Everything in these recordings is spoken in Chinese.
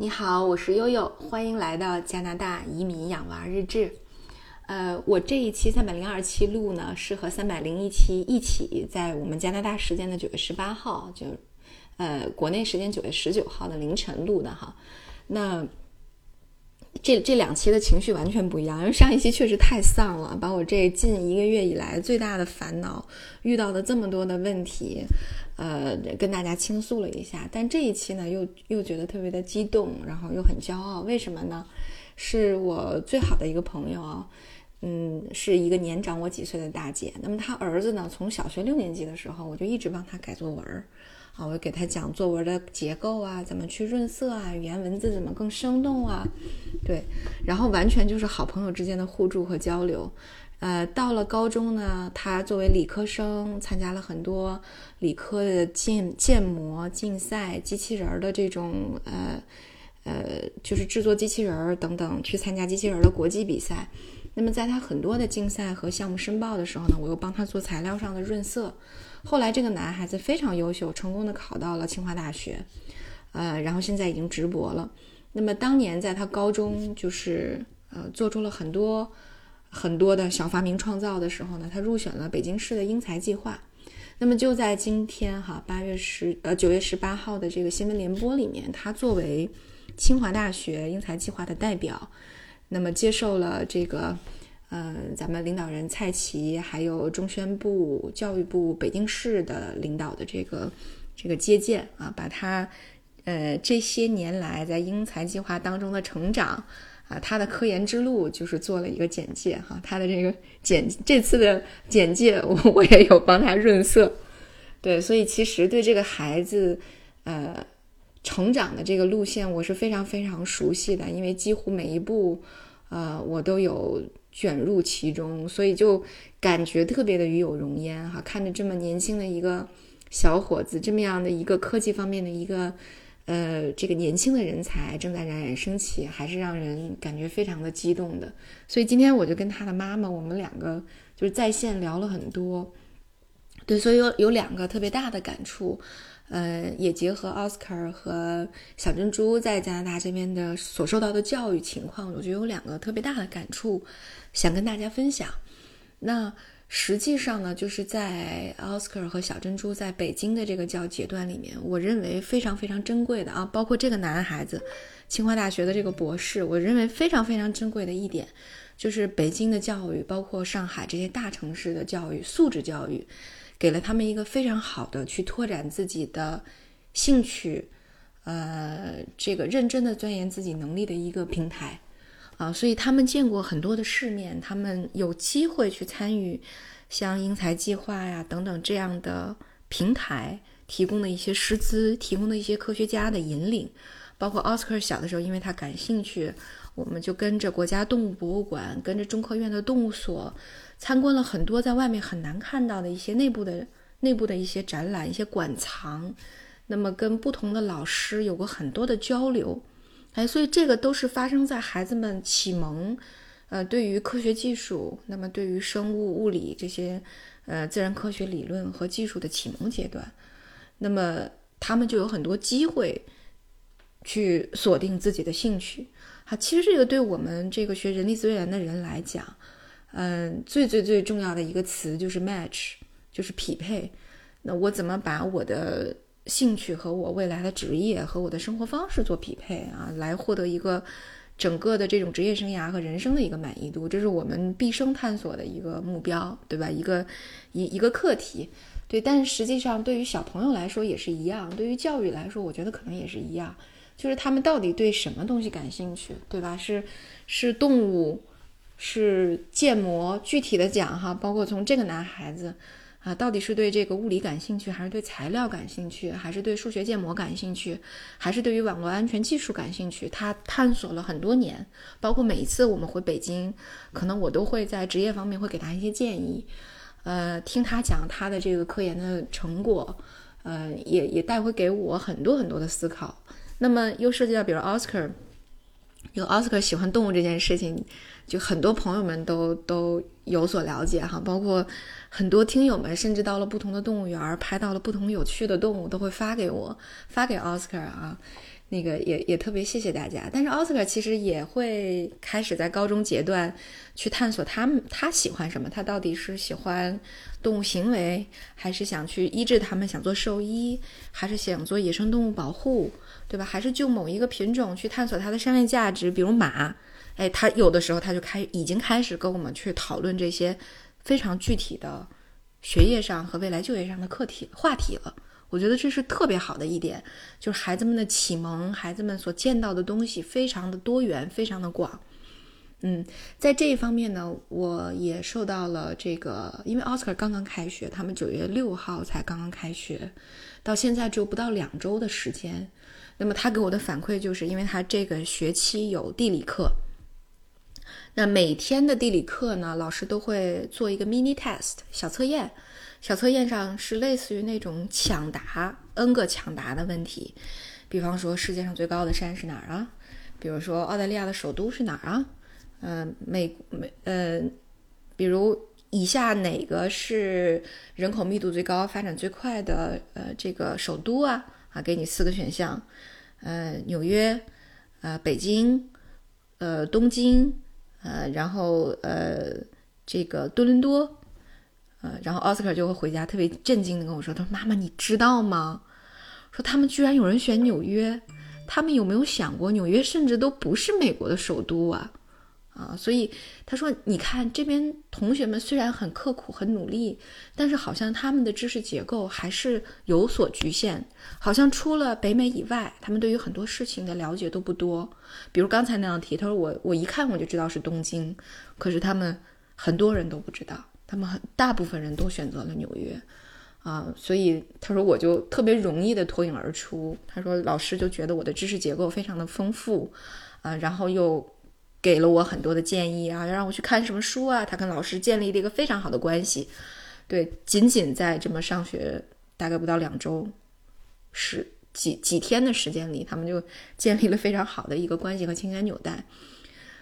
你好，我是悠悠，欢迎来到加拿大移民养娃日志。呃，我这一期三百零二期录呢，是和三百零一期一起在我们加拿大时间的九月十八号，就呃国内时间九月十九号的凌晨录的哈。那这这两期的情绪完全不一样，因为上一期确实太丧了，把我这近一个月以来最大的烦恼遇到的这么多的问题，呃，跟大家倾诉了一下。但这一期呢，又又觉得特别的激动，然后又很骄傲。为什么呢？是我最好的一个朋友啊。嗯，是一个年长我几岁的大姐。那么她儿子呢，从小学六年级的时候，我就一直帮他改作文儿，啊，我给他讲作文的结构啊，怎么去润色啊，语言文字怎么更生动啊，对，然后完全就是好朋友之间的互助和交流。呃，到了高中呢，他作为理科生，参加了很多理科的建建模竞赛、机器人儿的这种呃呃，就是制作机器人儿等等，去参加机器人的国际比赛。那么，在他很多的竞赛和项目申报的时候呢，我又帮他做材料上的润色。后来，这个男孩子非常优秀，成功的考到了清华大学，呃，然后现在已经直博了。那么，当年在他高中就是呃做出了很多很多的小发明创造的时候呢，他入选了北京市的英才计划。那么就在今天哈，八月十呃九月十八号的这个新闻联播里面，他作为清华大学英才计划的代表。那么接受了这个，呃，咱们领导人蔡奇，还有中宣部、教育部、北京市的领导的这个这个接见啊，把他呃这些年来在英才计划当中的成长啊，他的科研之路就是做了一个简介哈，他的这个简这次的简介我我也有帮他润色，对，所以其实对这个孩子呃。成长的这个路线，我是非常非常熟悉的，因为几乎每一步，呃，我都有卷入其中，所以就感觉特别的与有荣焉哈。看着这么年轻的一个小伙子，这么样的一个科技方面的一个，呃，这个年轻的人才正在冉冉升起，还是让人感觉非常的激动的。所以今天我就跟他的妈妈，我们两个就是在线聊了很多，对，所以有有两个特别大的感触。呃，也结合奥斯卡和小珍珠在加拿大这边的所受到的教育情况，我觉得有两个特别大的感触，想跟大家分享。那实际上呢，就是在奥斯卡和小珍珠在北京的这个教阶段里面，我认为非常非常珍贵的啊，包括这个男孩子，清华大学的这个博士，我认为非常非常珍贵的一点，就是北京的教育，包括上海这些大城市的教育，素质教育。给了他们一个非常好的去拓展自己的兴趣，呃，这个认真的钻研自己能力的一个平台，啊，所以他们见过很多的世面，他们有机会去参与像英才计划呀等等这样的平台提供的一些师资，提供的一些科学家的引领，包括奥斯卡小的时候，因为他感兴趣，我们就跟着国家动物博物馆，跟着中科院的动物所。参观了很多在外面很难看到的一些内部的内部的一些展览、一些馆藏，那么跟不同的老师有过很多的交流，哎，所以这个都是发生在孩子们启蒙，呃，对于科学技术，那么对于生物、物理这些呃自然科学理论和技术的启蒙阶段，那么他们就有很多机会去锁定自己的兴趣。好，其实这个对我们这个学人力资源的人来讲。嗯，最最最重要的一个词就是 match，就是匹配。那我怎么把我的兴趣和我未来的职业和我的生活方式做匹配啊，来获得一个整个的这种职业生涯和人生的一个满意度？这是我们毕生探索的一个目标，对吧？一个一一个课题，对。但实际上，对于小朋友来说也是一样，对于教育来说，我觉得可能也是一样，就是他们到底对什么东西感兴趣，对吧？是是动物。是建模，具体的讲哈，包括从这个男孩子啊，到底是对这个物理感兴趣，还是对材料感兴趣，还是对数学建模感兴趣，还是对于网络安全技术感兴趣？他探索了很多年，包括每一次我们回北京，可能我都会在职业方面会给他一些建议，呃，听他讲他的这个科研的成果，呃，也也带回给我很多很多的思考。那么又涉及到，比如奥斯卡，有奥斯卡喜欢动物这件事情。就很多朋友们都都有所了解哈，包括很多听友们，甚至到了不同的动物园，拍到了不同有趣的动物，都会发给我，发给奥斯卡啊。那个也也特别谢谢大家。但是奥斯卡其实也会开始在高中阶段去探索他们他喜欢什么，他到底是喜欢动物行为，还是想去医治他们，想做兽医，还是想做野生动物保护，对吧？还是就某一个品种去探索它的商业价值，比如马。哎，他有的时候他就开已经开始跟我们去讨论这些非常具体的学业上和未来就业上的课题话题了。我觉得这是特别好的一点，就是孩子们的启蒙，孩子们所见到的东西非常的多元，非常的广。嗯，在这一方面呢，我也受到了这个，因为奥斯卡刚刚开学，他们九月六号才刚刚开学，到现在只有不到两周的时间。那么他给我的反馈就是，因为他这个学期有地理课。那每天的地理课呢，老师都会做一个 mini test 小测验，小测验上是类似于那种抢答 n 个抢答的问题，比方说世界上最高的山是哪儿啊？比如说澳大利亚的首都是哪儿啊？嗯，美美呃，比如以下哪个是人口密度最高、发展最快的呃这个首都啊？啊，给你四个选项，呃，纽约，呃，北京，呃，东京。呃，然后呃，这个多伦多，呃，然后奥斯卡就会回家，特别震惊的跟我说：“他说妈妈，你知道吗？说他们居然有人选纽约，他们有没有想过纽约甚至都不是美国的首都啊？”啊，所以他说：“你看这边同学们虽然很刻苦、很努力，但是好像他们的知识结构还是有所局限，好像除了北美以外，他们对于很多事情的了解都不多。比如刚才那道题，他说我我一看我就知道是东京，可是他们很多人都不知道，他们很大部分人都选择了纽约，啊，所以他说我就特别容易的脱颖而出。他说老师就觉得我的知识结构非常的丰富，啊，然后又。”给了我很多的建议啊，要让我去看什么书啊。他跟老师建立了一个非常好的关系，对，仅仅在这么上学大概不到两周，是几几天的时间里，他们就建立了非常好的一个关系和情感纽带。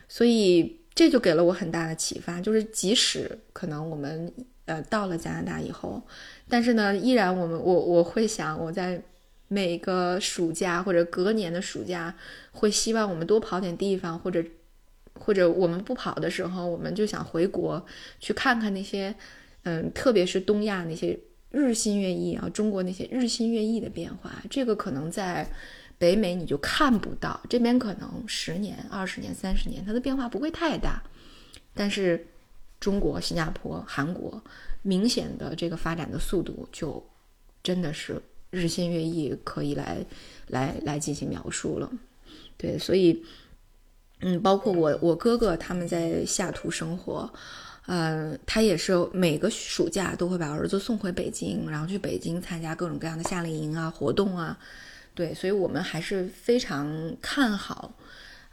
所以这就给了我很大的启发，就是即使可能我们呃到了加拿大以后，但是呢，依然我们我我会想我在每个暑假或者隔年的暑假，会希望我们多跑点地方或者。或者我们不跑的时候，我们就想回国去看看那些，嗯，特别是东亚那些日新月异啊，中国那些日新月异的变化。这个可能在北美你就看不到，这边可能十年、二十年、三十年，它的变化不会太大。但是中国、新加坡、韩国明显的这个发展的速度就真的是日新月异，可以来来来进行描述了。对，所以。嗯，包括我，我哥哥他们在下图生活，呃，他也是每个暑假都会把儿子送回北京，然后去北京参加各种各样的夏令营啊、活动啊。对，所以我们还是非常看好，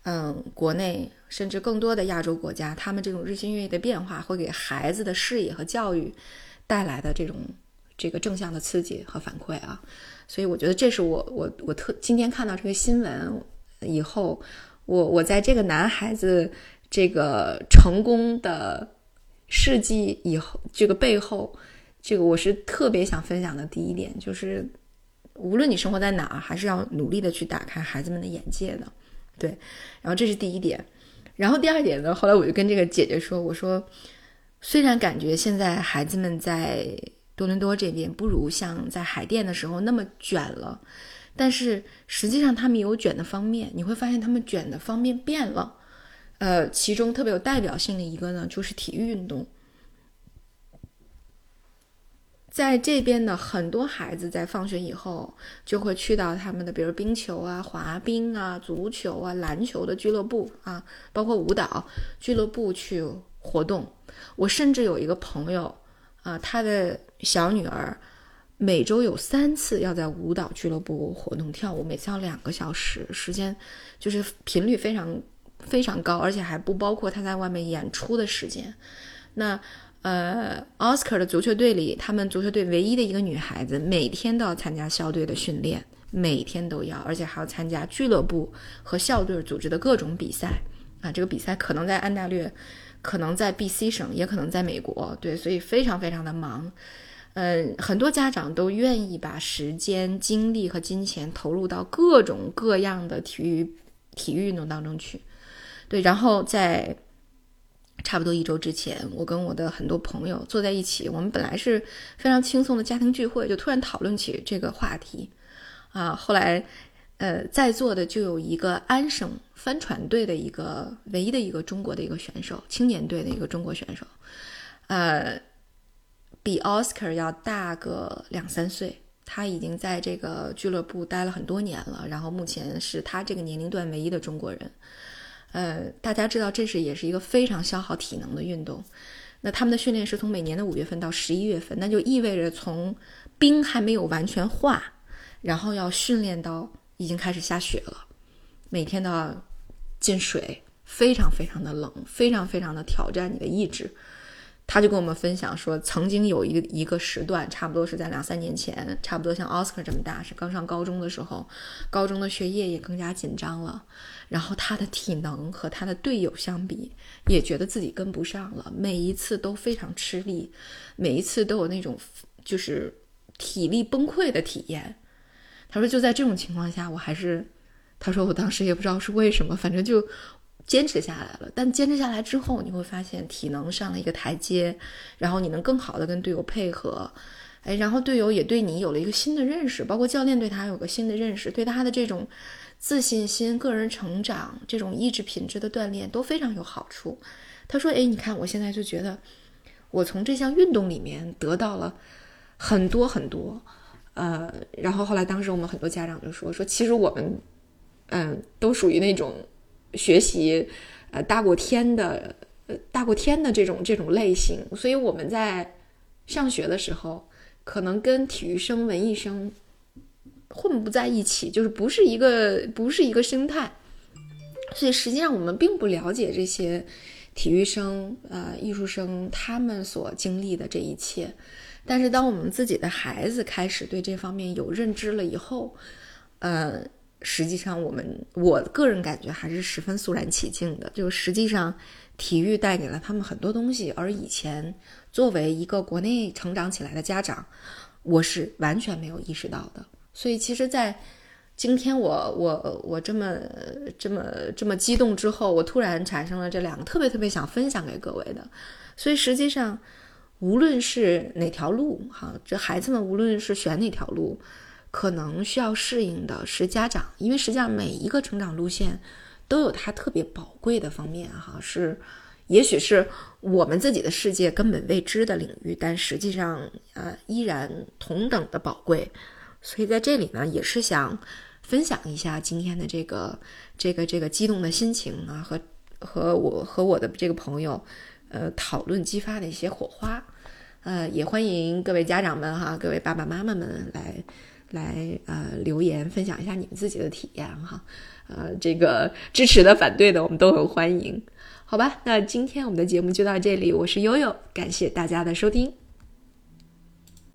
嗯，国内甚至更多的亚洲国家，他们这种日新月异的变化会给孩子的视野和教育带来的这种这个正向的刺激和反馈啊。所以我觉得这是我我我特今天看到这个新闻以后。我我在这个男孩子这个成功的事迹以后，这个背后，这个我是特别想分享的第一点，就是无论你生活在哪儿，还是要努力的去打开孩子们的眼界的，对。然后这是第一点，然后第二点呢，后来我就跟这个姐姐说，我说虽然感觉现在孩子们在多伦多这边不如像在海淀的时候那么卷了。但是实际上，他们有卷的方面，你会发现他们卷的方面变了。呃，其中特别有代表性的一个呢，就是体育运动。在这边的很多孩子在放学以后就会去到他们的，比如冰球啊、滑冰啊、足球啊、篮球的俱乐部啊，包括舞蹈俱乐部去活动。我甚至有一个朋友啊，他的小女儿。每周有三次要在舞蹈俱乐部活动跳舞，每次要两个小时，时间就是频率非常非常高，而且还不包括他在外面演出的时间。那呃，奥斯卡的足球队里，他们足球队唯一的一个女孩子，每天都要参加校队的训练，每天都要，而且还要参加俱乐部和校队组织的各种比赛啊。这个比赛可能在安大略，可能在 B.C 省，也可能在美国，对，所以非常非常的忙。嗯，很多家长都愿意把时间、精力和金钱投入到各种各样的体育体育运动当中去。对，然后在差不多一周之前，我跟我的很多朋友坐在一起，我们本来是非常轻松的家庭聚会，就突然讨论起这个话题啊。后来，呃，在座的就有一个安省帆船队的一个唯一的一个中国的一个选手，青年队的一个中国选手，呃。比奥斯卡要大个两三岁，他已经在这个俱乐部待了很多年了，然后目前是他这个年龄段唯一的中国人。呃，大家知道这是也是一个非常消耗体能的运动。那他们的训练是从每年的五月份到十一月份，那就意味着从冰还没有完全化，然后要训练到已经开始下雪了，每天都要进水，非常非常的冷，非常非常的挑战你的意志。他就跟我们分享说，曾经有一个一个时段，差不多是在两三年前，差不多像奥斯卡这么大，是刚上高中的时候，高中的学业也更加紧张了，然后他的体能和他的队友相比，也觉得自己跟不上了，每一次都非常吃力，每一次都有那种就是体力崩溃的体验。他说，就在这种情况下，我还是，他说我当时也不知道是为什么，反正就。坚持下来了，但坚持下来之后，你会发现体能上了一个台阶，然后你能更好的跟队友配合，哎，然后队友也对你有了一个新的认识，包括教练对他有个新的认识，对他的这种自信心、个人成长、这种意志品质的锻炼都非常有好处。他说：“哎，你看我现在就觉得，我从这项运动里面得到了很多很多，呃，然后后来当时我们很多家长就说说，其实我们，嗯，都属于那种。”学习，呃，大过天的，呃，大过天的这种这种类型，所以我们在上学的时候，可能跟体育生、文艺生混不在一起，就是不是一个不是一个生态，所以实际上我们并不了解这些体育生、呃，艺术生他们所经历的这一切。但是当我们自己的孩子开始对这方面有认知了以后，呃。实际上，我们我个人感觉还是十分肃然起敬的。就实际上，体育带给了他们很多东西，而以前作为一个国内成长起来的家长，我是完全没有意识到的。所以，其实，在今天我我我这么这么这么激动之后，我突然产生了这两个特别特别想分享给各位的。所以，实际上，无论是哪条路，哈，这孩子们无论是选哪条路。可能需要适应的是家长，因为实际上每一个成长路线都有它特别宝贵的方面，哈，是也许是我们自己的世界根本未知的领域，但实际上呃依然同等的宝贵。所以在这里呢，也是想分享一下今天的这个这个这个激动的心情啊，和和我和我的这个朋友呃讨论激发的一些火花，呃，也欢迎各位家长们哈，各位爸爸妈妈们来。来呃留言分享一下你们自己的体验哈，呃这个支持的反对的我们都很欢迎，好吧？那今天我们的节目就到这里，我是悠悠，感谢大家的收听。